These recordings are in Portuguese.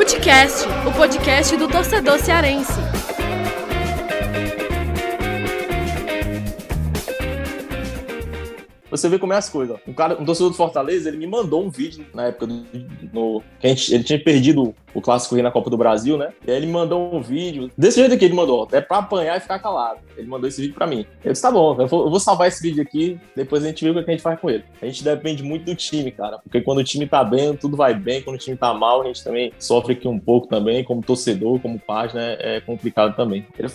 Futecast, o podcast do torcedor cearense. Você vê como é as coisas. Um, cara, um torcedor do Fortaleza, ele me mandou um vídeo na época do. No, gente, ele tinha perdido o Clássico Rio na Copa do Brasil, né? E aí ele mandou um vídeo. Desse jeito aqui, ele mandou. É pra apanhar e ficar calado. Ele mandou esse vídeo pra mim. Eu disse, tá bom, eu vou, eu vou salvar esse vídeo aqui, depois a gente vê o que a gente faz com ele. A gente depende muito do time, cara. Porque quando o time tá bem, tudo vai bem. Quando o time tá mal, a gente também sofre aqui um pouco também, como torcedor, como página, é complicado também. Ele,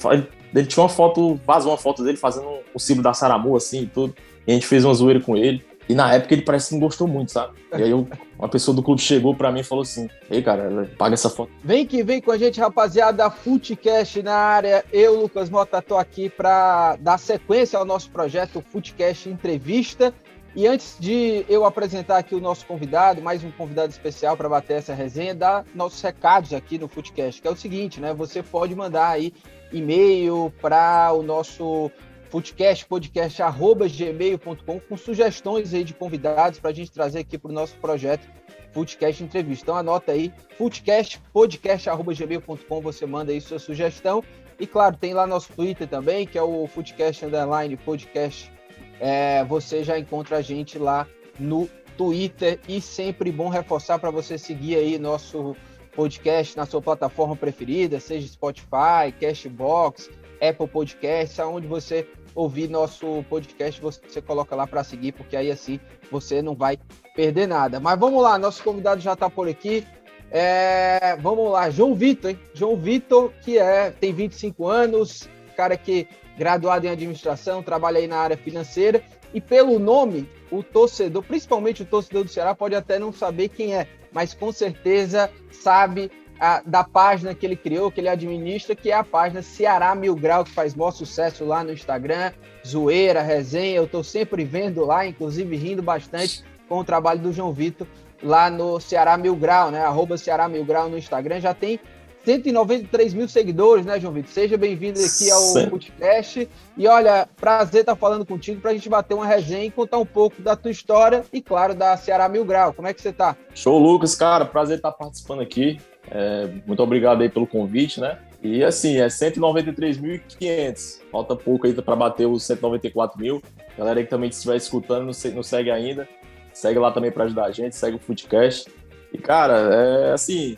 ele tinha uma foto, vazou uma foto dele fazendo o símbolo da Saramu, assim, tudo. E a gente fez uma zoeira com ele. E na época ele parece que não gostou muito, sabe? E aí eu, uma pessoa do clube chegou para mim e falou assim: Ei, cara, paga essa foto. Vem que vem com a gente, rapaziada. Footcast na área. Eu, Lucas Mota, tô aqui para dar sequência ao nosso projeto Footcast Entrevista. E antes de eu apresentar aqui o nosso convidado, mais um convidado especial para bater essa resenha, dar nossos recados aqui no Footcast, que é o seguinte, né? Você pode mandar aí e-mail para o nosso foodcast, podcast, arroba gmail.com, com sugestões aí de convidados para a gente trazer aqui para o nosso projeto Foodcast Entrevista. Então anota aí, foodcast, podcast, arroba gmail.com, você manda aí sua sugestão. E claro, tem lá nosso Twitter também, que é o Foodcast Underline Podcast. É, você já encontra a gente lá no Twitter e sempre bom reforçar para você seguir aí nosso podcast na sua plataforma preferida, seja Spotify, Cashbox, Apple Podcasts, aonde você ouvir nosso podcast, você coloca lá para seguir, porque aí assim você não vai perder nada. Mas vamos lá, nosso convidado já está por aqui. É, vamos lá, João Vitor, hein? João Vitor, que é, tem 25 anos, cara que graduado em administração, trabalha aí na área financeira, e pelo nome, o torcedor, principalmente o torcedor do Ceará, pode até não saber quem é, mas com certeza sabe a, da página que ele criou, que ele administra, que é a página Ceará Mil Grau, que faz maior sucesso lá no Instagram, zoeira, resenha, eu estou sempre vendo lá, inclusive rindo bastante com o trabalho do João Vitor lá no Ceará Mil Grau, né? Arroba Ceará Mil Grau no Instagram, já tem 193 mil seguidores, né, João Vitor? Seja bem-vindo aqui ao Sim. podcast. E olha, prazer estar falando contigo para a gente bater uma resenha e contar um pouco da tua história e, claro, da Ceará Mil Grau. Como é que você está? Show, Lucas, cara. Prazer estar participando aqui. É, muito obrigado aí pelo convite, né? E assim, é 193.500. Falta pouco aí para bater os 194 mil. Galera aí que também estiver escutando, não segue ainda. Segue lá também para ajudar a gente, segue o Footcast. E, cara, é assim,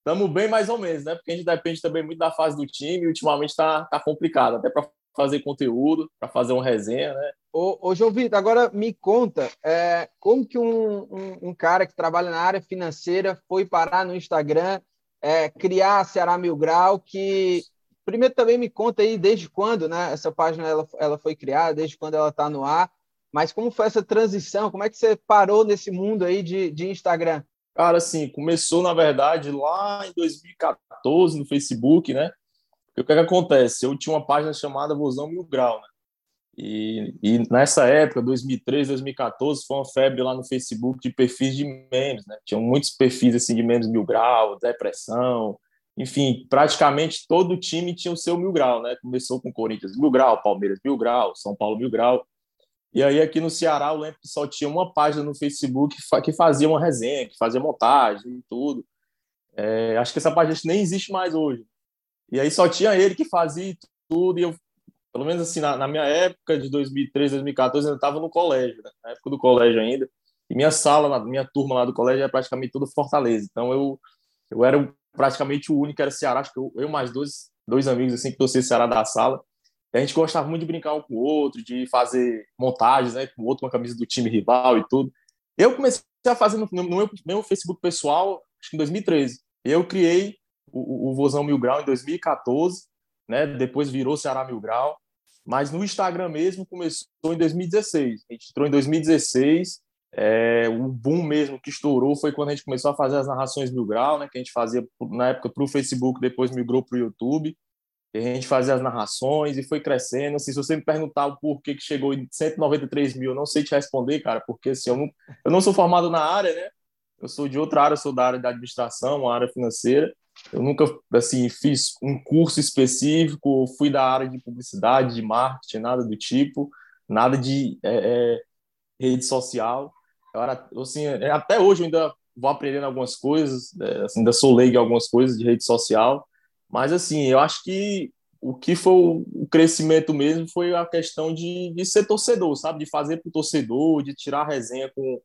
estamos bem mais ou menos, né? Porque a gente depende também muito da fase do time e ultimamente tá, tá complicado, até para fazer conteúdo, para fazer uma resenha, né? Ô, ô João Vitor, agora me conta é, como que um, um, um, cara que trabalha na área financeira foi parar no Instagram, é, criar a Ceará Mil Grau, que primeiro também me conta aí desde quando né, essa página ela, ela foi criada, desde quando ela está no ar, mas como foi essa transição, como é que você parou nesse mundo aí de, de Instagram? Cara, assim, começou, na verdade, lá em 2014 no Facebook, né? o que, é que acontece? Eu tinha uma página chamada Vozão Mil Grau, né? E, e, nessa época, 2013, 2014, foi uma febre lá no Facebook de perfis de memes, né? Tinham muitos perfis assim de memes mil grau, depressão, enfim, praticamente todo time tinha o seu mil grau, né? Começou com Corinthians mil grau, Palmeiras mil grau, São Paulo mil grau. E aí aqui no Ceará, eu lembro que só tinha uma página no Facebook que fazia uma resenha, que fazia montagem e tudo. É, acho que essa página nem existe mais hoje. E aí só tinha ele que fazia tudo, e eu, pelo menos assim, na, na minha época de 2013, 2014, eu estava no colégio, né? na época do colégio ainda, e minha sala, minha turma lá do colégio era praticamente tudo Fortaleza, então eu, eu era praticamente o único era Ceará, acho que eu, eu mais dois, dois amigos assim que torciam Ceará da sala, a gente gostava muito de brincar um com o outro, de fazer montagens, né, com o outro com a camisa do time rival e tudo. Eu comecei a fazer no, no meu, meu Facebook pessoal, acho que em 2013. Eu criei o, o Vozão Mil Grau em 2014, né? Depois virou Ceará Mil Grau. Mas no Instagram mesmo começou em 2016. A gente entrou em 2016. É, o boom mesmo que estourou foi quando a gente começou a fazer as narrações Mil Grau, né? Que a gente fazia na época para o Facebook, depois migrou para o YouTube. E a gente fazia as narrações e foi crescendo. Assim, se você me perguntar o porquê que chegou em 193 mil, eu não sei te responder, cara, porque assim, eu, não, eu não sou formado na área, né? Eu sou de outra área, sou da área da administração, área financeira. Eu nunca assim fiz um curso específico, fui da área de publicidade, de marketing, nada do tipo, nada de é, é, rede social. Eu era, assim, é, até hoje eu ainda vou aprendendo algumas coisas, é, assim, ainda sou leigo em algumas coisas de rede social, mas assim, eu acho que o que foi o crescimento mesmo foi a questão de, de ser torcedor, sabe? De fazer para o torcedor, de tirar resenha com,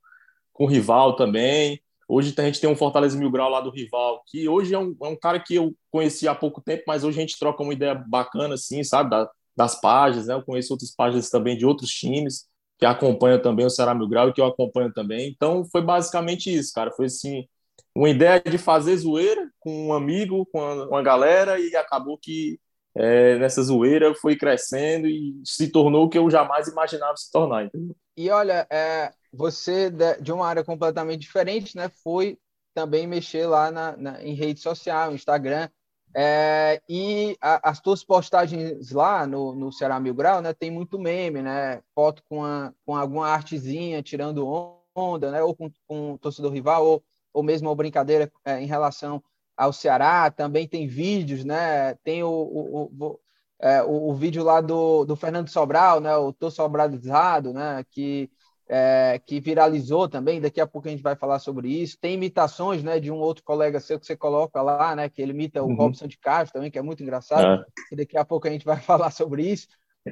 com o rival também. Hoje a gente tem um Fortaleza Mil Grau lá do rival, que hoje é um, é um cara que eu conheci há pouco tempo, mas hoje a gente troca uma ideia bacana, assim, sabe? Da, das páginas, né? Eu conheço outras páginas também de outros times que acompanham também o Ceará Mil Grau e que eu acompanho também. Então foi basicamente isso, cara. Foi assim, uma ideia de fazer zoeira com um amigo, com uma galera, e acabou que é, nessa zoeira foi crescendo e se tornou o que eu jamais imaginava se tornar. Entendeu? E olha, é, você de uma área completamente diferente, né? Foi também mexer lá na, na em rede social, Instagram. É, e a, as tuas postagens lá no, no Ceará Mil Grau, né? Tem muito meme, né? Foto com, a, com alguma artezinha tirando onda, né? Ou com, com o torcedor rival, ou, ou mesmo uma brincadeira é, em relação ao Ceará. Também tem vídeos, né? Tem o, o, o, é, o, o vídeo lá do, do Fernando Sobral, né? O Tô Sobradizado, né? Que é, que viralizou também, daqui a pouco a gente vai falar sobre isso. Tem imitações né, de um outro colega seu que você coloca lá, né, que ele imita o uhum. Robson de Castro também, que é muito engraçado, é. e daqui a pouco a gente vai falar sobre isso.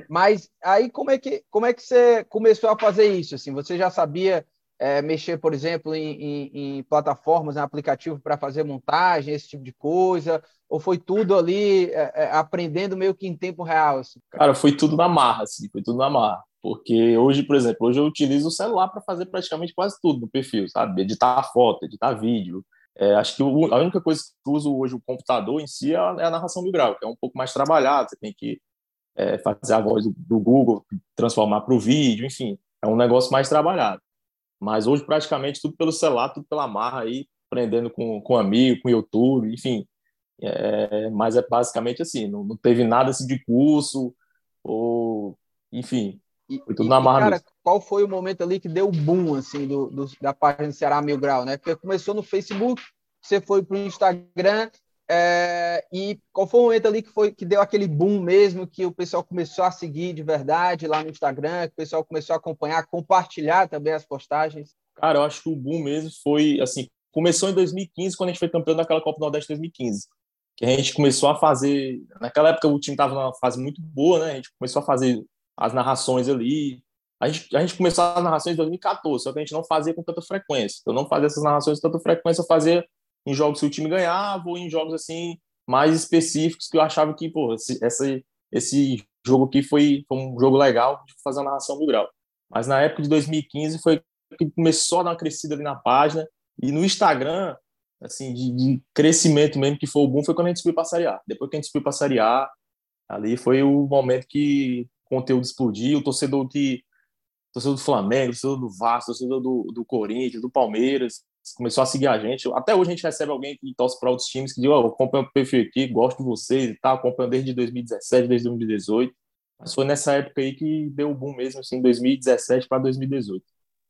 Mas aí como é que, como é que você começou a fazer isso? Assim, você já sabia é, mexer, por exemplo, em, em, em plataformas, em aplicativo para fazer montagem, esse tipo de coisa? Ou foi tudo ali é, é aprendendo meio que em tempo real? Assim? Cara, foi tudo na marra, assim, foi tudo na marra. Porque hoje, por exemplo, hoje eu utilizo o celular para fazer praticamente quase tudo no perfil, sabe? Editar foto, editar vídeo. É, acho que a única coisa que eu uso hoje o computador em si é a, é a narração do grau, que é um pouco mais trabalhado, você tem que é, fazer a voz do Google, transformar para o vídeo, enfim, é um negócio mais trabalhado. Mas hoje, praticamente, tudo pelo celular, tudo pela marra aí, aprendendo com, com amigo, com YouTube, enfim. É, mas é basicamente assim, não, não teve nada assim de curso, ou, enfim, foi tudo e, na marra. Cara, mesmo. qual foi o momento ali que deu o boom, assim, do, do, da página do Ceará Mil Grau, né? Porque começou no Facebook, você foi para o Instagram, é, e qual foi o momento ali que foi que deu aquele boom mesmo, que o pessoal começou a seguir de verdade lá no Instagram, que o pessoal começou a acompanhar, compartilhar também as postagens? Cara, eu acho que o boom mesmo foi, assim, começou em 2015, quando a gente foi campeão daquela Copa Nordeste 2015. Que a gente começou a fazer. Naquela época o time estava numa fase muito boa, né? A gente começou a fazer as narrações ali. A gente, a gente começou as narrações em 2014, só que a gente não fazia com tanta frequência. Eu não fazia essas narrações com tanta frequência, eu fazia em jogos que o time ganhava ou em jogos assim mais específicos que eu achava que, pô, esse, esse, esse jogo aqui foi, foi um jogo legal de fazer a narração do grau. Mas na época de 2015 foi que começou a dar uma crescida ali na página e no Instagram, assim, de, de crescimento mesmo, que foi o boom, foi quando a gente subiu para Série A. Depois que a gente subiu para Série A, ali foi o momento que conteúdo explodir, o torcedor que torcedor do Flamengo, torcedor do Vasco, torcedor do, do Corinthians, do Palmeiras, começou a seguir a gente. Até hoje a gente recebe alguém que torce para outros times que diz, ó, oh, acompanho o perfil aqui, gosto de vocês e tal, acompanho desde 2017, desde 2018. Mas foi nessa época aí que deu o boom mesmo, assim, 2017 para 2018.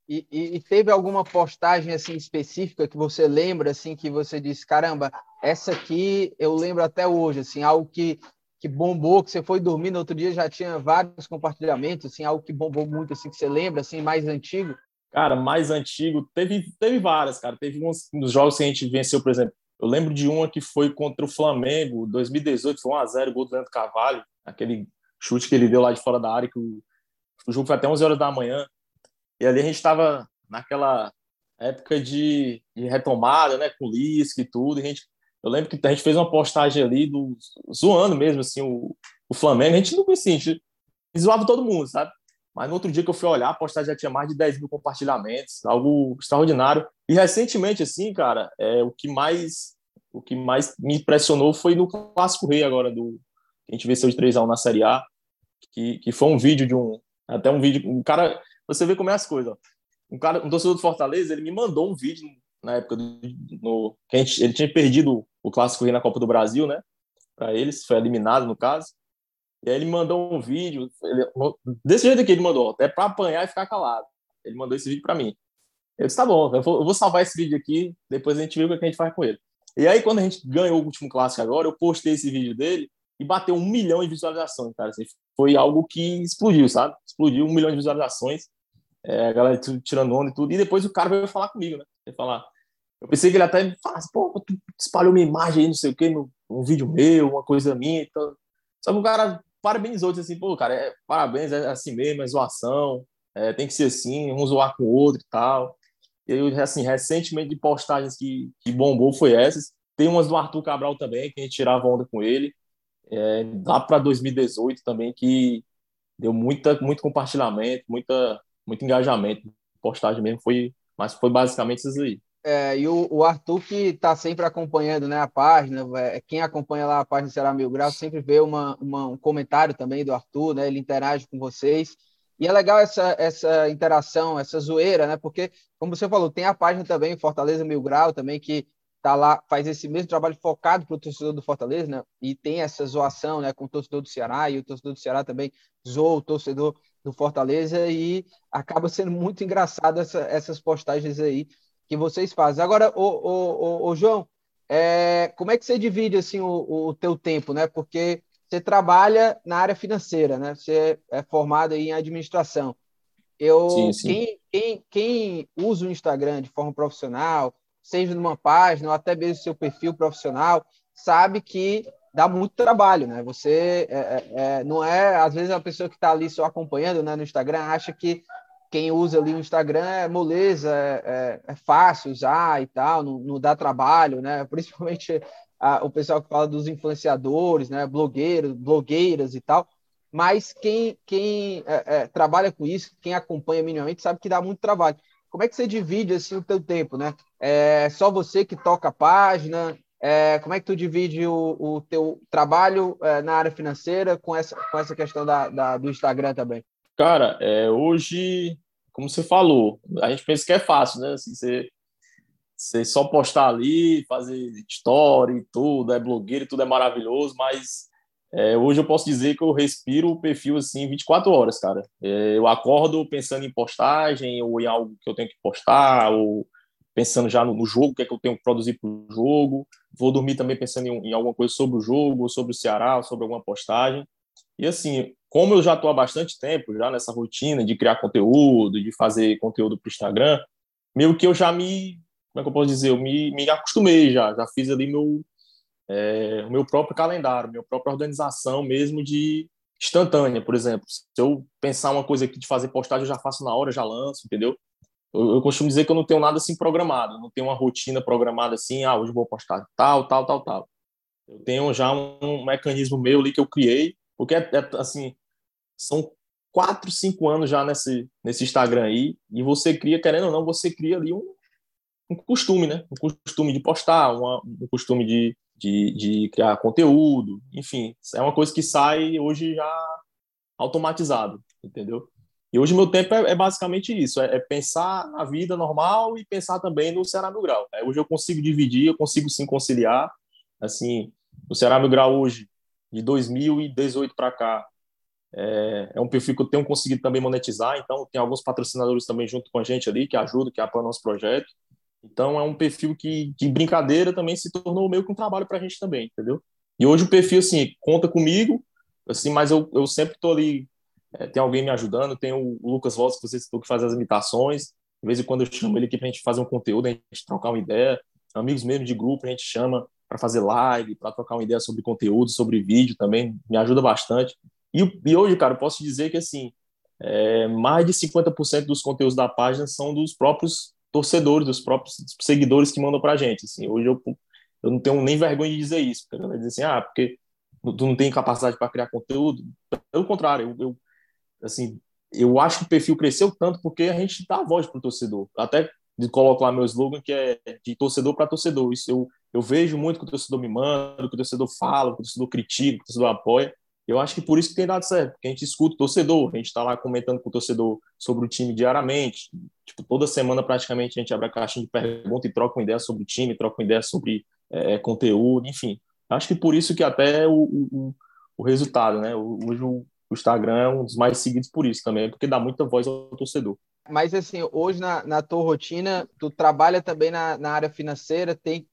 E, e, e, teve alguma postagem assim específica que você lembra assim que você disse caramba essa aqui eu lembro até hoje assim algo que que bombou, que você foi dormir no outro dia já tinha vários compartilhamentos, assim, algo que bombou muito, assim, que você lembra, assim, mais antigo? Cara, mais antigo, teve, teve várias, cara. Teve uns nos jogos que a gente venceu, por exemplo. Eu lembro de uma que foi contra o Flamengo, 2018, foi 1x0, gol do Leandro Carvalho, aquele chute que ele deu lá de fora da área, que o, o jogo foi até 11 horas da manhã. E ali a gente estava naquela época de, de, retomada, né, com o e tudo, e a gente eu lembro que a gente fez uma postagem ali do, zoando mesmo assim o, o Flamengo. A gente não assim, a gente zoava todo mundo, sabe? Mas no outro dia que eu fui olhar, a postagem já tinha mais de 10 mil compartilhamentos, algo extraordinário. E recentemente, assim, cara, é, o que mais o que mais me impressionou foi no Clássico Rei agora, do a gente venceu de 3x1 na Série A, que, que foi um vídeo de um. Até um vídeo. Um cara. Você vê como é as coisas. Ó. Um cara, um torcedor do Fortaleza, ele me mandou um vídeo na época do, no, que a gente, ele tinha perdido o clássico na Copa do Brasil, né? Para eles, foi eliminado no caso. E aí ele mandou um vídeo, ele, desse jeito que ele mandou, até para apanhar e ficar calado. Ele mandou esse vídeo para mim. Eu disse, tá bom, eu vou, eu vou, salvar esse vídeo aqui, depois a gente vê o que a gente faz com ele. E aí, quando a gente ganhou o último clássico agora, eu postei esse vídeo dele e bateu um milhão de visualizações, cara. Assim, foi algo que explodiu, sabe? Explodiu um milhão de visualizações. É, a galera tirando onda e tudo. E depois o cara veio falar comigo, né? Ele falar, Eu pensei que ele até me falasse, pô, tu espalhou minha imagem aí, não sei o quê, um vídeo meu, uma coisa minha. Então... Só que o cara parabenizou, disse assim, pô, cara, é, parabéns, é assim mesmo, é zoação, é, tem que ser assim, um zoar com o outro e tal. Eu, assim, recentemente de postagens que, que bombou foi essas. Tem umas do Arthur Cabral também, que a gente tirava onda com ele. É, lá para 2018 também, que deu muita, muito compartilhamento, muita, muito engajamento. Postagem mesmo foi, mas foi basicamente isso aí. É, e o, o, Arthur que está sempre acompanhando né, a página, é, quem acompanha lá a página Será Mil Grau sempre vê uma, uma, um comentário também do Arthur, né, ele interage com vocês. E é legal essa, essa interação, essa zoeira, né? Porque, como você falou, tem a página também, Fortaleza Mil Grau, também, que tá lá, faz esse mesmo trabalho focado para o torcedor do Fortaleza, né? E tem essa zoação, né, com o torcedor do Ceará, e o torcedor do Ceará também zoa o torcedor do Fortaleza, e acaba sendo muito engraçado essa, essas postagens aí que vocês fazem. Agora, o, o, o, João, é, como é que você divide assim o, o teu tempo, né? Porque você trabalha na área financeira, né? Você é formado em administração. Eu, sim, sim. Quem, quem, quem usa o Instagram de forma profissional, seja numa página ou até mesmo seu perfil profissional, sabe que dá muito trabalho, né? Você é, é, é não é, às vezes a pessoa que está ali só acompanhando né, no Instagram acha que quem usa ali o Instagram é moleza, é, é, é fácil usar e tal, não, não dá trabalho, né? Principalmente a, o pessoal que fala dos influenciadores, né, blogueiros, blogueiras e tal, mas quem, quem é, é, trabalha com isso, quem acompanha minimamente, sabe que dá muito trabalho. Como é que você divide assim o teu tempo, né? É só você que toca a página? É, como é que tu divide o, o teu trabalho é, na área financeira com essa, com essa questão da, da do Instagram também? Cara, é, hoje, como você falou, a gente pensa que é fácil, né? Assim, você você só postar ali, fazer story, tudo, é blogueiro, tudo é maravilhoso, mas é, hoje eu posso dizer que eu respiro o perfil assim 24 horas, cara. É, eu acordo pensando em postagem, ou em algo que eu tenho que postar, ou pensando já no, no jogo, o que é que eu tenho que produzir para o jogo. Vou dormir também pensando em, em, alguma coisa sobre o jogo, sobre o Ceará, sobre alguma postagem. E assim, como eu já estou há bastante tempo já nessa rotina de criar conteúdo, de fazer conteúdo para o Instagram, meio que eu já me como é que eu posso dizer? Eu me, me acostumei já, já fiz ali meu, é, o meu próprio calendário, minha própria organização mesmo de instantânea, por exemplo. Se eu pensar uma coisa aqui de fazer postagem, eu já faço na hora, já lanço, entendeu? Eu, eu costumo dizer que eu não tenho nada assim programado, não tenho uma rotina programada assim, ah, hoje vou postar tal, tal, tal, tal. Eu tenho já um, um mecanismo meu ali que eu criei, porque é, é assim, são quatro, cinco anos já nesse, nesse Instagram aí, e você cria, querendo ou não, você cria ali um, um costume, né? Um costume de postar, uma, um costume de, de, de, criar conteúdo, enfim, é uma coisa que sai hoje já automatizado, entendeu? E hoje meu tempo é, é basicamente isso, é, é, pensar na vida normal e pensar também no Ceará Mil Grau. É, hoje eu consigo dividir, eu consigo sim conciliar, assim, o Ceará Mil Grau hoje, de 2018 para cá, é, é, um perfil que eu tenho conseguido também monetizar, então tem alguns patrocinadores também junto com a gente ali, que ajudam, que apoiam o nosso projeto. Então é um perfil que de brincadeira também se tornou meio que um trabalho para a gente também, entendeu? E hoje o perfil assim conta comigo, assim, mas eu, eu sempre estou ali, é, tem alguém me ajudando, tem o Lucas Voss que você citou que faz as imitações, de vez em quando eu chamo ele aqui para a gente fazer um conteúdo, a gente trocar uma ideia, amigos mesmo de grupo a gente chama para fazer live, para trocar uma ideia sobre conteúdo, sobre vídeo também, me ajuda bastante. E, e hoje, cara, eu posso dizer que assim, é, mais de 50% dos conteúdos da página são dos próprios torcedores, dos próprios seguidores que mandam para a gente. Assim, hoje eu, eu não tenho nem vergonha de dizer isso, porque vai dizer assim, ah, porque tu não tem capacidade para criar conteúdo. Pelo contrário, eu, eu, assim, eu acho que o perfil cresceu tanto porque a gente dá voz para o torcedor. Até coloco lá meu slogan que é de torcedor para torcedor. Isso eu, eu vejo muito que o torcedor me manda, que o torcedor fala, que o torcedor critica, que o torcedor apoia. Eu acho que por isso que tem dado certo, porque a gente escuta o torcedor, a gente está lá comentando com o torcedor sobre o time diariamente. Tipo, toda semana praticamente a gente abre a caixinha de perguntas e troca uma ideia sobre o time, troca uma ideia sobre é, conteúdo, enfim. Acho que por isso que até o, o, o resultado, né? Hoje o, o Instagram é um dos mais seguidos por isso também, porque dá muita voz ao torcedor. Mas assim, hoje na, na tua rotina, tu trabalha também na, na área financeira, tem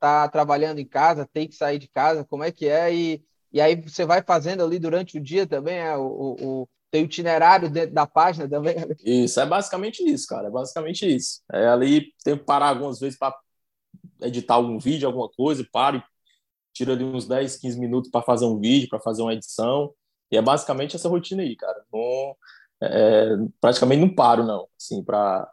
tá trabalhando em casa, tem que sair de casa, como é que é? E e aí você vai fazendo ali durante o dia também, é, o, o, tem itinerário dentro da página também. Isso, é basicamente isso, cara. É basicamente isso. É ali tem que parar algumas vezes para editar algum vídeo, alguma coisa, paro, tiro ali uns 10, 15 minutos para fazer um vídeo, para fazer uma edição. E é basicamente essa rotina aí, cara. Não, é, praticamente não paro, não. Assim, para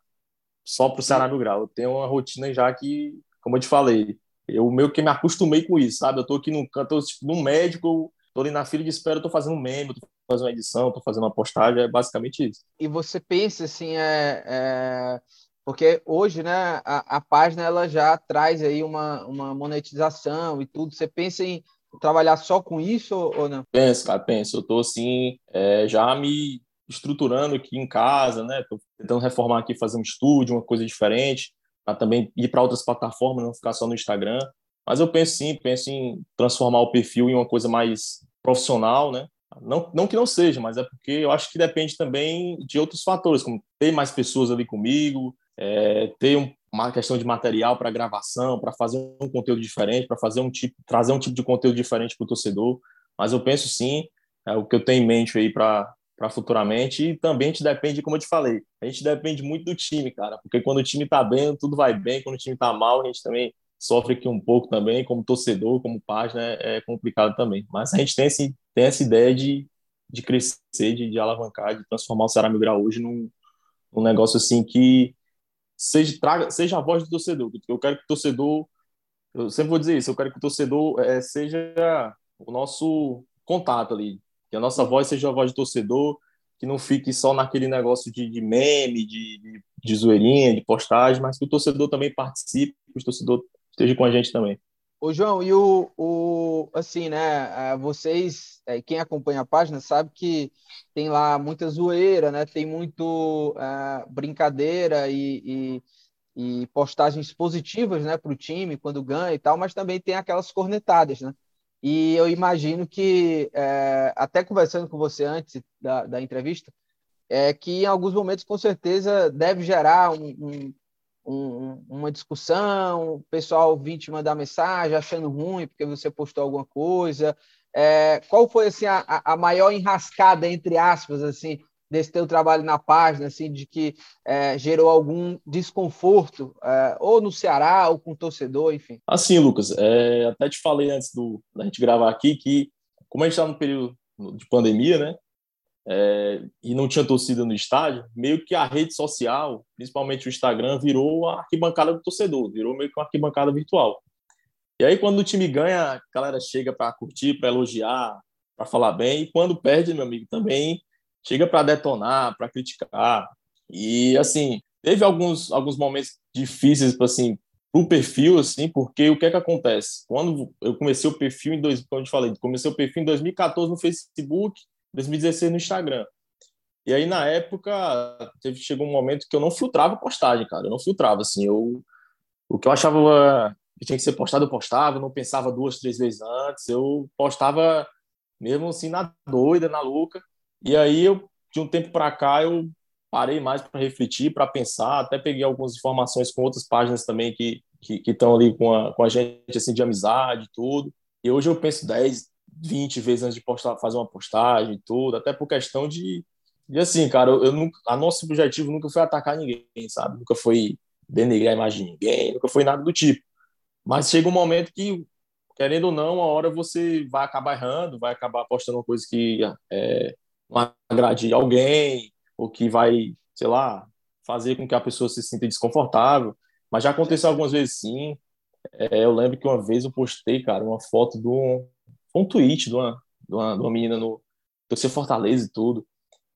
só para o Ceará no Grau. Eu tenho uma rotina já que, como eu te falei, eu meio que me acostumei com isso, sabe? Eu tô aqui num canto, tipo, num médico, tô ali na fila de espera, eu tô fazendo um meme, tô fazendo uma edição, tô fazendo uma postagem, é basicamente isso. E você pensa assim, é, é... porque hoje, né, a, a, página ela já traz aí uma, uma monetização e tudo. Você pensa em trabalhar só com isso ou não? Penso, cara, penso. Eu tô assim, é, já me estruturando aqui em casa, né? Tô tentando reformar aqui, fazer um estúdio, uma coisa diferente, para também ir para outras plataformas, não ficar só no Instagram. Mas eu penso sim, penso em transformar o perfil em uma coisa mais profissional, né? Não, não que não seja, mas é porque eu acho que depende também de outros fatores, como ter mais pessoas ali comigo, é, ter um, uma questão de material para gravação, para fazer um conteúdo diferente, para fazer um tipo, trazer um tipo de conteúdo diferente para o torcedor. Mas eu penso sim, é o que eu tenho em mente aí para para futuramente. E também a gente depende, como eu te falei, a gente depende muito do time, cara, porque quando o time tá bem, tudo vai bem, quando o time tá mal, a gente também sofre aqui um pouco também, como torcedor, como página, é, é complicado também. Mas a gente tem, esse, tem essa ideia de, de crescer, de, de alavancar, de transformar o Ceará Migral hoje num, num negócio assim que seja, traga, seja a voz do torcedor. Eu quero que o torcedor, eu sempre vou dizer isso, eu quero que o torcedor é, seja o nosso contato ali, que a nossa voz seja a voz do torcedor, que não fique só naquele negócio de, de meme, de, de, de zoeirinha, de postagem, mas que o torcedor também participe, que o torcedor esteja com a gente também. Ô, João, e o, o assim, né? Vocês, é, quem acompanha a página, sabe que tem lá muita zoeira, né? Tem muito uh, brincadeira e, e, e, postagens positivas, né, para o time quando ganha e tal, mas também tem aquelas cornetadas, né? E eu imagino que, é, até conversando com você antes da, da entrevista, é que em alguns momentos, com certeza, deve gerar um, um, um, uma discussão, o pessoal vir te mandar mensagem achando ruim porque você postou alguma coisa. É, qual foi assim, a, a maior enrascada, entre aspas, assim, desse teu trabalho na página, assim, de que é, gerou algum desconforto, é, ou no Ceará, ou com o torcedor, enfim? Assim, Lucas, é, até te falei antes do, da gente gravar aqui que, como a gente está no período de pandemia, né, é, e não tinha torcida no estádio, meio que a rede social, principalmente o Instagram, virou a arquibancada do torcedor, virou meio que uma arquibancada virtual. E aí, quando o time ganha, a galera chega para curtir, para elogiar, para falar bem, e quando perde, meu amigo, também chega para detonar, para criticar. E assim, teve alguns alguns momentos difíceis assim pro perfil assim, porque o que é que acontece? Quando eu comecei o perfil em dois, como eu te falei, comecei o perfil em 2014 no Facebook, 2016 no Instagram. E aí na época teve chegou um momento que eu não filtrava postagem, cara, eu não filtrava assim, eu o que eu achava que tinha que ser postado eu postava, eu não pensava duas, três vezes antes, eu postava mesmo assim na doida, na louca. E aí, eu, de um tempo para cá, eu parei mais para refletir, para pensar, até peguei algumas informações com outras páginas também que estão ali com a, com a gente, assim, de amizade e tudo. E hoje eu penso 10, 20 vezes antes de postar, fazer uma postagem e tudo, até por questão de, de assim, cara, eu, eu nunca, a nosso objetivo nunca foi atacar ninguém, sabe? Nunca foi denegrar a imagem de ninguém, nunca foi nada do tipo. Mas chega um momento que, querendo ou não, uma hora você vai acabar errando, vai acabar postando uma coisa que é, agrade alguém, ou que vai, sei lá, fazer com que a pessoa se sinta desconfortável. Mas já aconteceu algumas vezes sim. É, eu lembro que uma vez eu postei, cara, uma foto de um, um tweet de uma, de uma, de uma menina no Torcer Fortaleza e tudo.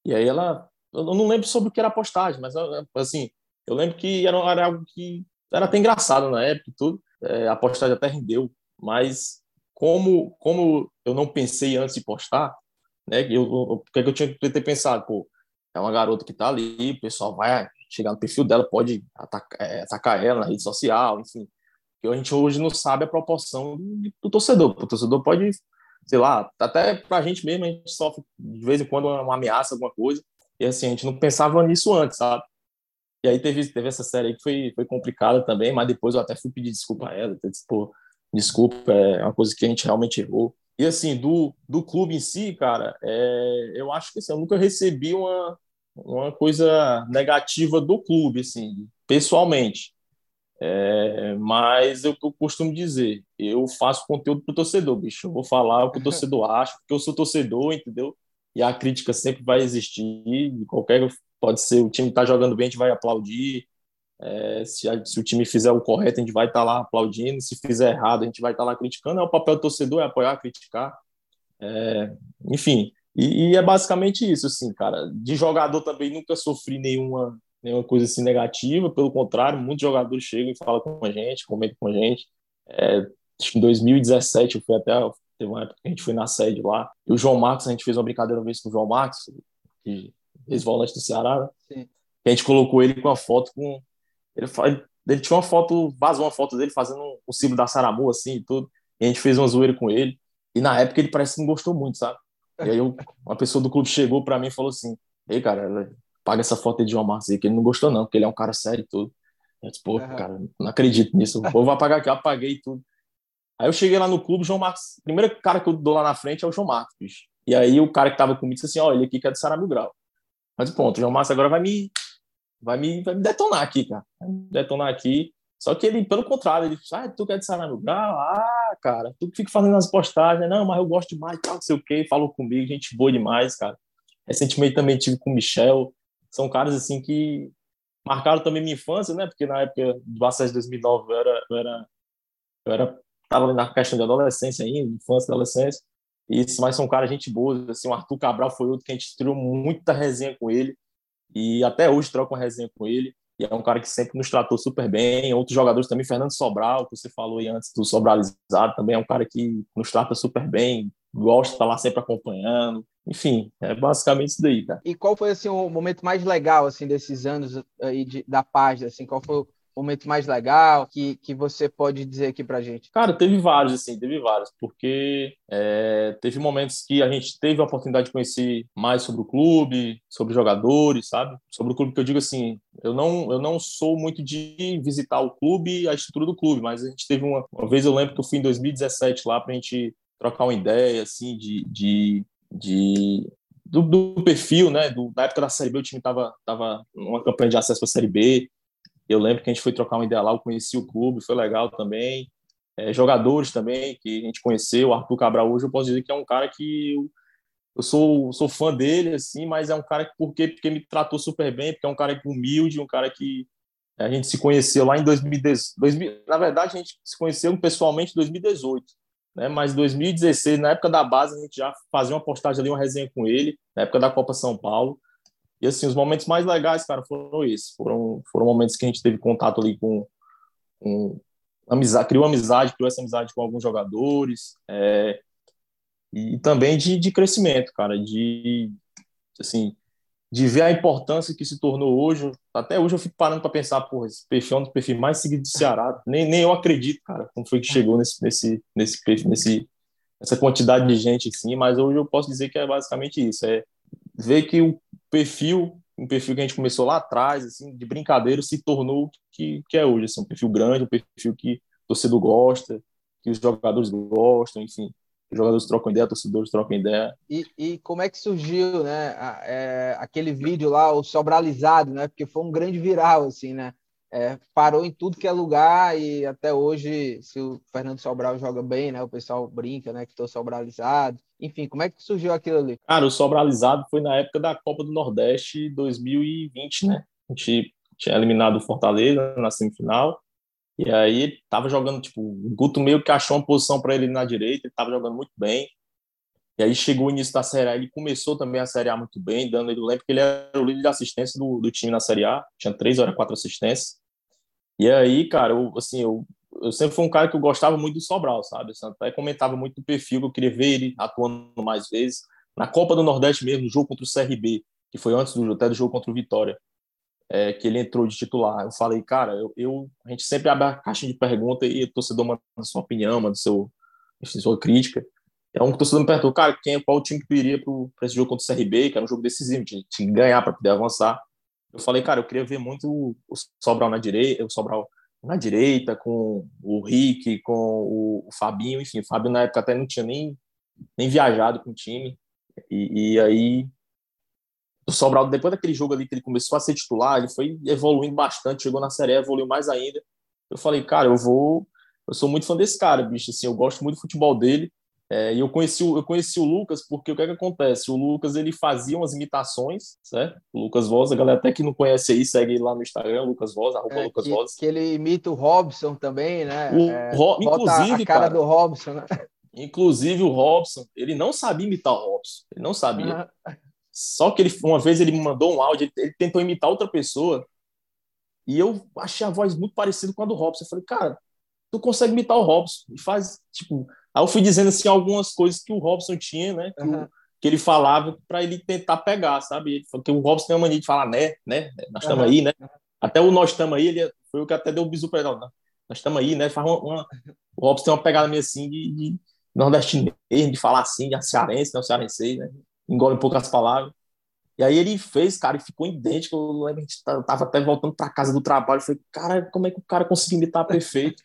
E aí ela, eu não lembro sobre o que era a postagem, mas assim, eu lembro que era, era algo que era até engraçado na época e tudo. É, a postagem até rendeu, mas como, como eu não pensei antes de postar, né? Eu, o que, é que eu tinha que ter pensado? Pô, é uma garota que tá ali, o pessoal vai chegar no perfil dela, pode atacar, é, atacar ela na rede social, enfim. A gente hoje não sabe a proporção do, do torcedor. O torcedor pode, sei lá, até pra gente mesmo, a gente sofre de vez em quando uma ameaça, alguma coisa. E assim, a gente não pensava nisso antes, sabe? E aí teve, teve essa série aí que foi, foi complicada também, mas depois eu até fui pedir desculpa a ela, disse, pô, desculpa, é uma coisa que a gente realmente errou. E assim, do, do clube em si, cara, é, eu acho que assim, eu nunca recebi uma, uma coisa negativa do clube, assim, pessoalmente. É, mas eu, eu, costumo dizer, eu faço conteúdo para o torcedor, bicho. Eu vou falar o que o torcedor acha, porque eu sou torcedor, entendeu? E a crítica sempre vai existir. Qualquer pode ser o time está jogando bem, a gente vai aplaudir. É, se, a, se, o time fizer o correto, a gente vai estar tá lá aplaudindo. Se fizer errado, a gente vai estar tá lá criticando. É o papel do torcedor, é apoiar, criticar. É, enfim, e, e, é basicamente isso, assim, cara. De jogador também nunca sofri nenhuma, nenhuma coisa assim negativa, pelo contrário, muitos jogadores chegam e falam com a gente, comentam com a gente. É, acho que em 2017 eu fui até, teve uma época que a gente foi na sede lá, e o João Marcos, a gente fez uma brincadeira uma vez com o João Marcos, ex-volante do Ceará, né? Sim. a gente colocou ele com a foto com. Ele, ele tinha uma foto, vazou uma foto dele fazendo um símbolo da Saramu, assim, e tudo. E a gente fez uma zoeira com ele. E na época ele parece que não gostou muito, sabe? E aí eu, uma pessoa do clube chegou para mim e falou assim: Ei, cara, paga essa foto aí de João Marcos aí, que ele não gostou, não, porque ele é um cara sério e tudo. Eu disse, pô, cara, não acredito nisso. Vou apagar aqui, eu apaguei tudo. Aí eu cheguei lá no clube, João Marcos, o primeiro cara que eu dou lá na frente é o João Marcos, bicho. E aí o cara que tava comigo disse assim: ó, ele aqui que é do Saramil Grau. Mas pronto, o João Marcos agora vai me, vai me, vai me detonar aqui, cara. Vai me detonar aqui. Só que ele, pelo contrário, ele ah, tu quer de Saramil Grau? Ah, cara, tu fica fazendo as postagens, não, mas eu gosto demais, tal, não sei o quê, falou comigo, gente boa demais, cara. Recentemente também tive com o Michel, são caras assim que marcaram também minha infância, né? Porque na época do acesso de 2009 eu era, eu era, eu era tava na questão de adolescência ainda, infância, adolescência. Isso, mas são caras gente boa, assim, o Arthur Cabral foi outro que a gente tirou muita resenha com ele e até hoje troca uma resenha com ele. E é um cara que sempre nos tratou super bem. Outros jogadores também, Fernando Sobral, que você falou aí antes do Sobralizado, também é um cara que nos trata super bem, gosta de estar lá sempre acompanhando. Enfim, é basicamente isso daí, cara. E qual foi assim o momento mais legal assim desses anos aí de, da página, assim, qual foi momento mais legal que, que você pode dizer aqui pra gente? Cara, teve vários, assim, teve vários, porque é, teve momentos que a gente teve a oportunidade de conhecer mais sobre o clube, sobre os jogadores, sabe? Sobre o clube que eu digo assim, eu não, eu não sou muito de visitar o clube a estrutura do clube, mas a gente teve uma, uma vez, eu lembro que eu fui em 2017 lá pra gente trocar uma ideia, assim, de, de, de do, do, perfil, né? Do, época da Série B, o time estava tava numa campanha de acesso para a Série B. Eu lembro que a gente foi trocar uma ideia lá, eu conheci o clube, foi legal também. É, jogadores também que a gente conheceu, o Arthur Cabral hoje, eu posso dizer que é um cara que eu, eu sou, sou fã dele, assim, mas é um cara que, porque, porque me tratou super bem, porque é um cara humilde, um cara que a gente se conheceu lá em 2018. Na verdade, a gente se conheceu pessoalmente em 2018, né? Mas 2016, na época da base, a gente já fazia uma postagem ali, uma resenha com ele, na época da Copa São Paulo. E assim, os momentos mais legais, cara, foram esses. Foram, foram momentos que a gente teve contato ali com, com amizade, criou amizade, criou essa amizade com alguns jogadores. É, e também de, de crescimento, cara, de assim, de ver a importância que se tornou hoje. Até hoje eu fico parando para pensar, porra, esse perfil é um dos perfis mais seguidos do Ceará. Nem, nem eu acredito, cara, como foi que chegou nesse, nesse, nesse, nesse, essa quantidade de gente assim, mas hoje eu posso dizer que é basicamente isso, é ver que o perfil, um perfil que a gente começou lá atrás, assim, de brincadeira, se tornou o que, que é hoje, assim, um perfil grande, um perfil que o torcedor gosta, que os jogadores gostam, enfim, os jogadores trocam ideia, torcedores trocam ideia. E, e como é que surgiu, né, é, aquele vídeo lá, o Sobralizado, né, porque foi um grande viral, assim, né, é, parou em tudo que é lugar e até hoje, se o Fernando Sobral joga bem, né? O pessoal brinca, né? Que estou sobralizado. Enfim, como é que surgiu aquilo ali? Cara, o sobralizado foi na época da Copa do Nordeste 2020, né? A gente tinha eliminado o Fortaleza na semifinal. E aí tava jogando, tipo, o Guto meio que achou uma posição para ele na direita, ele tava jogando muito bem. E aí chegou o início da Série A, ele começou também a Série A muito bem, dando, ele lembro que ele era o líder de assistência do, do time na Série A, tinha três ou quatro assistências. E aí, cara, eu, assim, eu, eu sempre fui um cara que eu gostava muito do Sobral, sabe? Eu até comentava muito do perfil, que eu queria ver ele atuando mais vezes. Na Copa do Nordeste mesmo, no jogo contra o CRB, que foi antes do, até do jogo contra o Vitória, é, que ele entrou de titular. Eu falei, cara, eu, eu, a gente sempre abre a caixa de pergunta e o torcedor manda sua opinião, manda seu, sua crítica. É um torcedor me perguntou, cara, quem, qual time que tu iria para esse jogo contra o CRB, que era um jogo decisivo, tinha, tinha que ganhar para poder avançar. Eu falei, cara, eu queria ver muito o Sobral na direita, o Sobral na direita, com o Rick, com o, Fabinho, enfim, o Fábio na época até não tinha nem, nem viajado com o time. E, e aí, o Sobral, depois daquele jogo ali que ele começou a ser titular, ele foi evoluindo bastante, chegou na Série evoluiu mais ainda. Eu falei, cara, eu vou. Eu sou muito fã desse cara, bicho. Assim, eu gosto muito do futebol dele. É, e eu conheci, eu conheci o Lucas porque o que, é que acontece? O Lucas ele fazia umas imitações, certo? O Lucas Voz, a galera até que não conhece aí, segue lá no Instagram, Lucas Voz, arroba é, Lucas que, Voz. Que ele imita o Robson também, né? O, é, inclusive, a cara, cara, do Robson, né? Inclusive o Robson, ele não sabia imitar o Robson, ele não sabia. Uhum. Só que ele, uma vez ele me mandou um áudio, ele, ele tentou imitar outra pessoa e eu achei a voz muito parecida com a do Robson. Eu falei, cara, tu consegue imitar o Robson e faz, tipo, Aí eu fui dizendo assim algumas coisas que o Robson tinha, né? Que, uhum. o, que ele falava para ele tentar pegar, sabe? Porque o Robson tem uma mania de falar, né, né? Nós estamos uhum. aí, né? Até o nós estamos aí, ele foi o que até deu o bisu para ele, não, nós estamos aí, né? Faz uma, uma, O Robson tem uma pegada meio assim de, de nordestino de falar assim, de cearense, né? O cearense, né? Engole um pouco as palavras. E aí ele fez, cara, e ficou idêntico. Eu lembro, gente tava até voltando para casa do trabalho. Eu falei, cara, como é que o cara conseguiu imitar perfeito?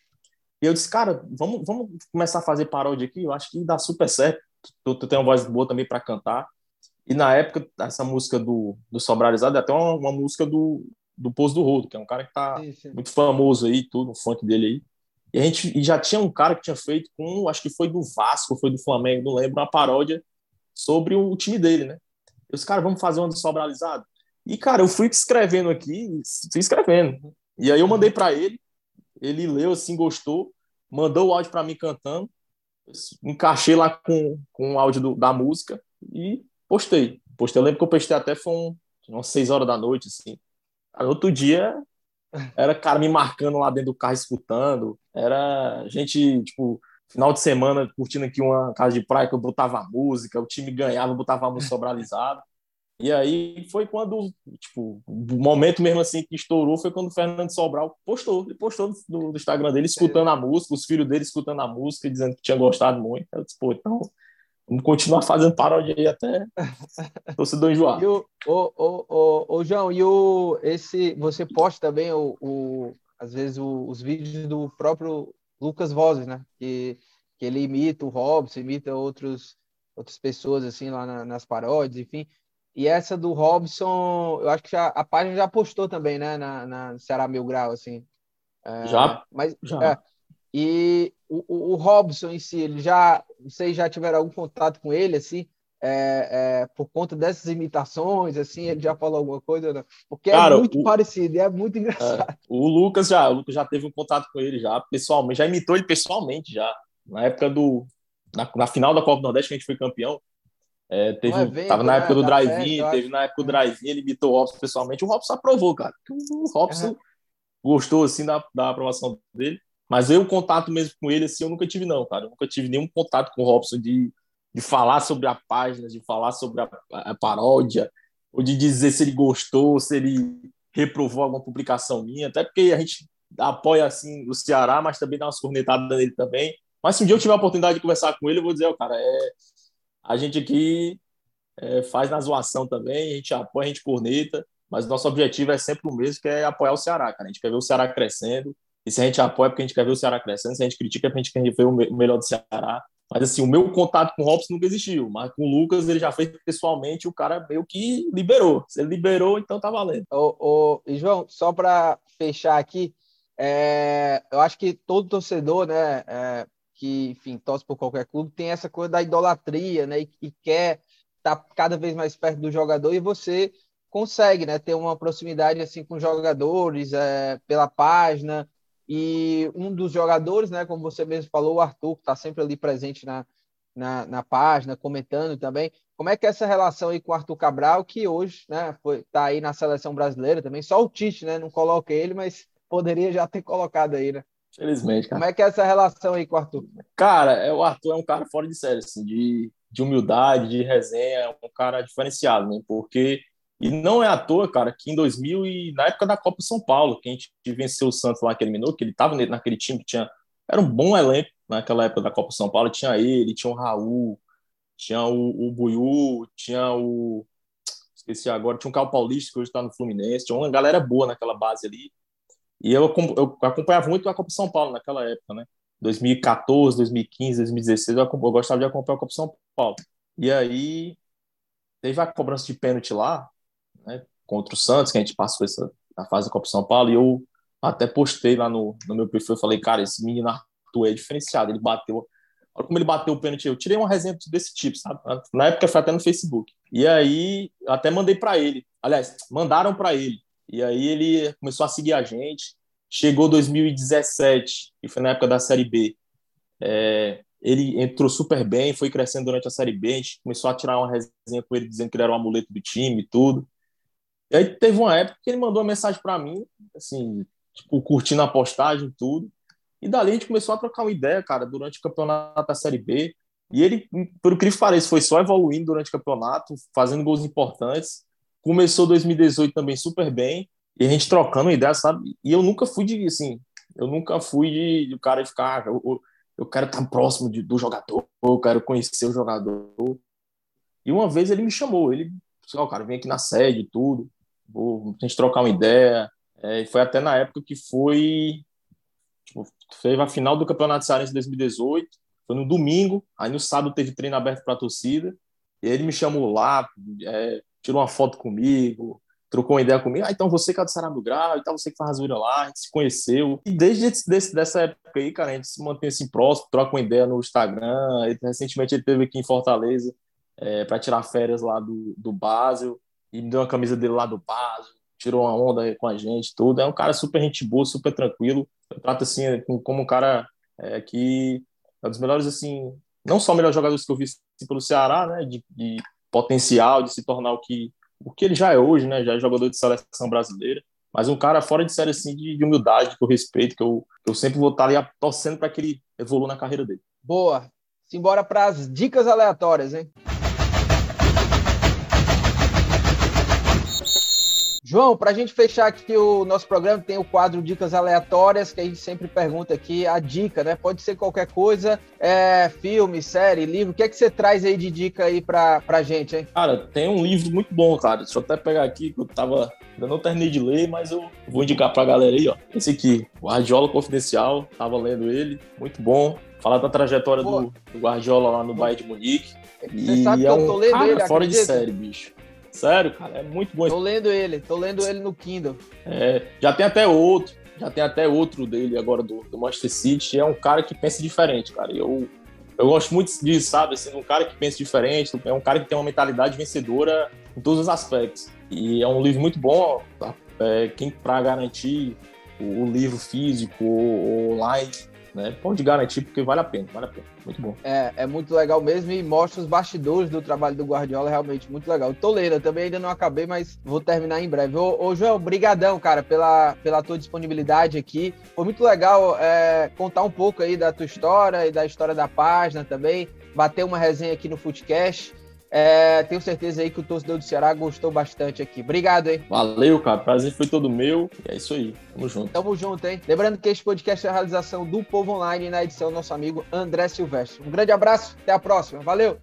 E eu disse, cara, vamos, vamos começar a fazer paródia aqui, eu acho que dá super certo. Tu, tu tem uma voz boa também para cantar. E na época, essa música do, do Sobrarizado é até uma, uma música do, do Pouso do Rodo, que é um cara que tá sim, sim. muito famoso aí, tudo, o funk dele aí. E a gente e já tinha um cara que tinha feito com, acho que foi do Vasco, foi do Flamengo, não lembro, uma paródia sobre o time dele, né? Eu disse, cara, vamos fazer uma do Sobralizado? E, cara, eu fui escrevendo aqui, fui escrevendo. E aí eu mandei para ele, ele leu assim, gostou, mandou o áudio para mim cantando, encaixei lá com, com o áudio do, da música e postei. Postei, eu lembro que eu postei até foi um, umas seis horas da noite, assim. Aí, outro dia, era cara me marcando lá dentro do carro, escutando. Era gente, tipo, final de semana curtindo aqui uma casa de praia que eu botava música, o time ganhava, eu botava a música sobralizada. E aí foi quando, tipo, o momento mesmo assim que estourou foi quando o Fernando Sobral postou. Ele postou no, Instagram dele, escutando a música, os filhos dele escutando a música, dizendo que tinha gostado muito. Eu disse, pô, então vamos continuar fazendo paródia aí até torcedor enjoar. E o, o, o, o, o, João, e o, esse, você posta também, o, o às vezes, o, os vídeos do próprio Lucas Vozes, né? Que, que ele imita o Robson, imita outros, outras pessoas, assim, lá na, nas paródias, enfim. E essa do Robson, eu acho que já, a página já postou também, né? Na, na Ceará Mil Grau, assim. É, já? Mas, já. É, e o, o, Robson em si, ele já, vocês já tiveram algum contato com ele, assim? É, é, por conta dessas imitações, assim, ele já falou alguma coisa? Não? Porque é Cara, é muito o, parecido, é muito engraçado. É, o Lucas já, o Lucas já teve um contato com ele já, pessoalmente, já imitou ele pessoalmente já, na época do, na, na final da Copa do Nordeste que a gente foi campeão, é, teve, um evento, tava na né, época do drive-in, teve na época do drive-in, ele imitou o Robson pessoalmente. O Robson aprovou, cara. O Robson uhum. gostou, assim, da, da aprovação dele. Mas eu, contato mesmo com ele, assim, eu nunca tive, não, cara. Eu nunca tive nenhum contato com o Robson de, de falar sobre a página, de falar sobre a, a, paródia, ou de dizer se ele gostou, se ele reprovou alguma publicação minha. Até porque a gente apoia, assim, o Ceará, mas também dá umas cornetadas nele também. Mas se um dia eu tiver a oportunidade de conversar com ele, eu vou dizer, ó, oh, cara, é a gente aqui é, faz na zoação também, a gente apoia, a gente corneta, mas nosso objetivo é sempre o mesmo, que é apoiar o Ceará, cara. A gente quer ver o Ceará crescendo, e se a gente apoia é porque a gente quer ver o Ceará crescendo, se a gente critica é porque a gente quer ver o melhor do Ceará. Mas assim, o meu contato com o Robson nunca existiu, mas com o Lucas ele já fez pessoalmente, o cara meio que liberou. Se ele liberou, então tá valendo. Ô, ô, João, só para fechar aqui, é, eu acho que todo torcedor, né, é, que, enfim, torce por qualquer clube, tem essa coisa da idolatria, né? E, e quer estar tá cada vez mais perto do jogador e você consegue, né? Ter uma proximidade assim com jogadores é, pela página e um dos jogadores, né? Como você mesmo falou, o Arthur, que está sempre ali presente na, na, na, página, comentando também. Como é que é essa relação aí com o Arthur Cabral, que hoje, né? Foi, tá aí na seleção brasileira também. Só o Tite, né? Não coloca ele, mas poderia já ter colocado aí, né? Felizmente, cara. Como é que é essa relação aí com o Arthur? Cara, é, o Arthur é um cara fora de série, assim, de, de humildade, de resenha, é um cara diferenciado, né? Porque. E não é à toa, cara, que em 2000 e na época da Copa São Paulo, que a gente venceu o Santos lá aquele minuto, que ele estava naquele time que tinha. Era um bom elenco naquela época da Copa São Paulo. Tinha ele, tinha o Raul, tinha o, o Buiú, tinha o. Esqueci agora, tinha um Carl Paulista, que hoje está no Fluminense, tinha uma galera boa naquela base ali. E eu, eu acompanhava muito a Copa São Paulo naquela época, né? 2014, 2015, 2016, eu, eu gostava de acompanhar a Copa São Paulo. E aí teve a cobrança de pênalti lá, né? Contra o Santos, que a gente passou essa, a fase da Copa São Paulo, e eu até postei lá no, no meu perfil, falei, cara, esse menino Arthur é diferenciado, ele bateu Olha como ele bateu o pênalti. Eu tirei uma resenha desse tipo, sabe? Na época foi até no Facebook. E aí, até mandei para ele. Aliás, mandaram para ele. E aí ele começou a seguir a gente. Chegou 2017, e foi na época da Série B. É, ele entrou super bem, foi crescendo durante a Série B. A gente começou a tirar uma resenha com ele, dizendo que ele era o um amuleto do time e tudo. E aí teve uma época que ele mandou uma mensagem para mim, assim, tipo, curtindo a postagem e tudo. E dali a gente começou a trocar uma ideia, cara, durante o campeonato da Série B. E ele, por que pareça, foi só evoluindo durante o campeonato, fazendo gols importantes. Começou 2018 também super bem. E a gente trocando ideia, sabe? E eu nunca fui de, assim, eu nunca fui de, de cara ficar, eu, eu quero estar próximo de, do jogador, eu quero conhecer o jogador. E uma vez ele me chamou, ele ó, oh, cara, vem aqui na sede tudo, vou, a gente trocar uma ideia. É, foi até na época que foi Tipo, fez a final do Campeonato Cearense 2018, foi no domingo, aí no sábado teve treino aberto para a torcida, e ele me chamou lá, é, tirou uma foto comigo, trocou uma ideia comigo, ah, então você que é do Ceará Grau, então você que faz zoeira lá, a gente se conheceu. E desde esse, dessa época aí, cara, a gente se mantém assim próximo, troca uma ideia no Instagram. Ele, recentemente ele teve aqui em Fortaleza é, para tirar férias lá do, do Basel, e me deu uma camisa dele lá do Basel, tirou uma onda com a gente, tudo. É um cara super gente boa, super tranquilo eu trato assim como um cara é, que é um dos melhores assim não só melhores jogadores que eu vi assim, pelo Ceará né de, de, potencial de se tornar o que o que ele já é hoje né já é jogador de seleção brasileira mas um cara fora de série assim de, de humildade que eu respeito que eu, que eu sempre vou estar ali torcendo para que ele evolua na carreira dele. Boa. Simbora para as dicas aleatórias hein João, para a gente fechar aqui o nosso programa, tem o quadro Dicas Aleatórias, que a gente sempre pergunta aqui a dica, né? Pode ser qualquer coisa, é, filme, série, livro. O que é que você traz aí de dica aí para a gente, hein? Cara, tem um livro muito bom, cara. Deixa eu até pegar aqui, que eu tava. Ainda não terminei de ler, mas eu vou indicar para a galera aí, ó. Esse aqui, Guardiola Confidencial, tava lendo ele, muito bom. Falar da trajetória do, do, Guardiola lá no Bayern de Munique. Você e sabe que é eu tô lendo cara, ele, fora acredita? de série, bicho. Sério, cara, é muito bom. Tô lendo ele, tô lendo ele no Kindle. É, já tem até outro, já tem até outro dele agora do, do Manchester City. É um cara que pensa diferente, cara. Eu, eu gosto muito disso, sabe? Assim, um cara que pensa diferente, é um cara que tem uma mentalidade vencedora em todos os aspectos. E é um livro muito bom, tá? é, quem para garantir o, o, livro físico ou online né? Pode garantir porque vale a pena, vale a pena. Muito bom. É, é muito legal mesmo e mostra os bastidores do trabalho do Guardiola, realmente muito legal. Eu também ainda não acabei, mas vou terminar em breve. Ô, ô João, brigadão, cara, pela, pela tua disponibilidade aqui. Foi muito legal é, contar um pouco aí da tua história e da história da página também, bater uma resenha aqui no Footcast. É, tenho certeza aí que o torcedor do Ceará gostou bastante aqui. Obrigado, hein? Valeu, cara. Prazer foi todo meu. E é isso aí. Tamo junto. Tamo junto, hein? Lembrando que este podcast é a realização do Povo Online na edição nosso amigo André Silvestre. Um grande abraço, até a próxima. Valeu!